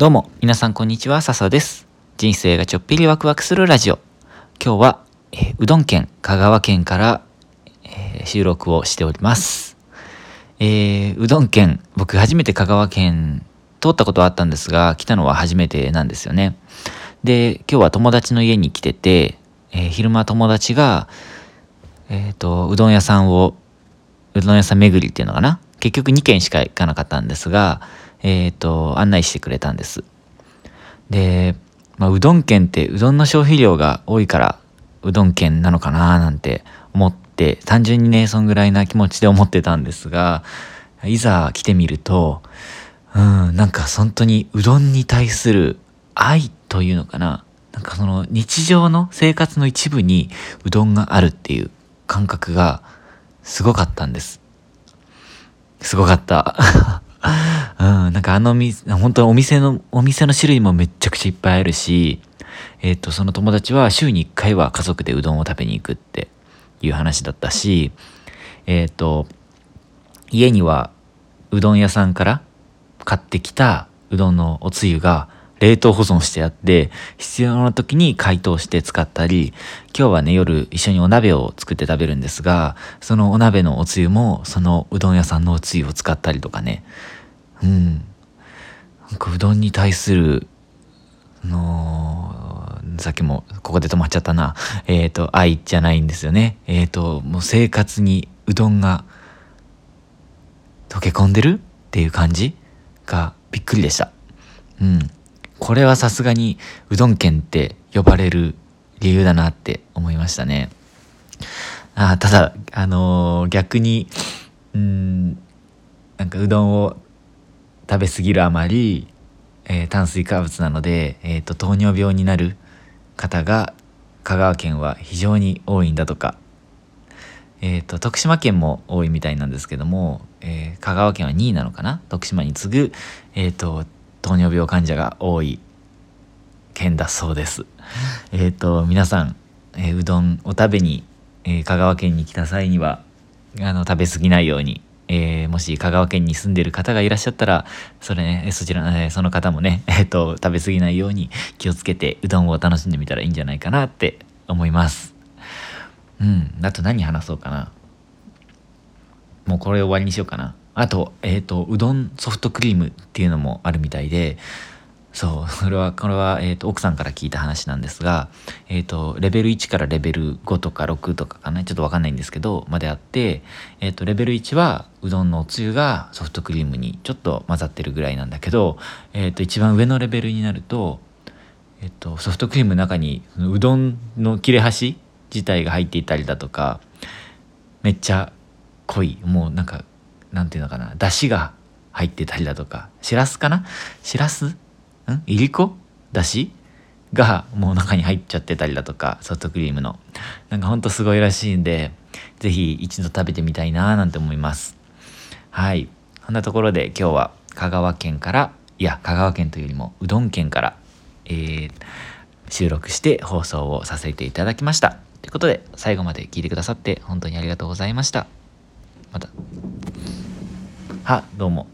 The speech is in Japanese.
どうも、皆さんこんにちは、笹です。人生がちょっぴりワクワクするラジオ。今日は、えうどん県、香川県から、えー収録をしております。えーうどん県、僕初めて香川県通ったことはあったんですが、来たのは初めてなんですよね。で、今日は友達の家に来てて、え昼間友達が、えっ、と、うどん屋さんを、うどん屋さん巡りっていうのかな？結局2軒しか行かなかったんですが、えっ、と、案内してくれたんです。で、まあ、うどん県ってうどんの消費量が多いからうどん県なのかななんて思って単純にねそんぐらいな気持ちで思ってたんですがいざ来てみるとうんなんか本当にうどんに対する愛というのかななんかその日常の生活の一部にうどんがあるっていう感覚がすごかったんですすごかった。うん、なんかあのみ、本当お店の、お店の種類もめちゃくちゃいっぱいあるし、えっ、と、その友達は週に1回は家族でうどんを食べに行くっていう話だったし、えっ、と、家にはうどん屋さんから買ってきたうどんのおつゆが冷凍保存してあって、必要な時に解凍して使ったり、今日はね、夜一緒にお鍋を作って食べるんですが、そのお鍋のおつゆも、そのうどん屋さんのおつゆを使ったりとかね、うん。なんかうどんに対する、あのさっきもここで止まっちゃったな。えっ、と、愛じゃないんですよね。えっ、と、もう生活にうどんが溶け込んでるっていう感じがびっくりでした。うん。これはさすがにうどん県って呼ばれる理由だなって思いましたね。あただ、あのー逆に、うん、なんかうどんを食べ過ぎるあまり、えー炭水化物なので、えーと糖尿病になる方が香川県は非常に多いんだとか、えーと徳島県も多いみたいなんですけども、えー香川県は2位なのかな？徳島に次ぐ、えーと糖尿病患者が多い県だそうです。えっ、と皆さん、えーうどんを食べに、えー香川県に来た際にはあの食べ過ぎないように、えもし香川県に住んでる方がいらっしゃったらそれねそちら、えその方もね、えー、と食べ過ぎないように気をつけてうどんを楽しんでみたらいいんじゃないかなって思います。うん、あと何話そうかな。もうこれ終わりにしようかな。あと、えっ、と、うどんソフトクリームっていうのもあるみたいで、そう、これは、これは、えっ、と、奥さんから聞いた話なんですが、えっ、と、レベル1からレベル5とか6とかかな、ちょっとわかんないんですけど、まであって、えっ、と、レベル1は、うどんのおつゆがソフトクリームにちょっと混ざってるぐらいなんだけど、えっ、と、一番上のレベルになると、えっと、ソフトクリームの中にうどんの切れ端自体が入っていたりだとかめっちゃ濃い。もうなんかなんていうのかなだしが入ってたりだとかしらすかな？しらす？ん？いりこ？だしがもう中に入っちゃってたりだとかソフトクリームの。なんかほんとすごいらしいんで是非一度食べてみたいななんて思います。はい。こんなところで今日は香川県からいや香川県というよりもうどん県からえー収録して放送をさせていただきました。ということで、最後まで聞いてくださって本当にありがとうございました。また。は、どうも。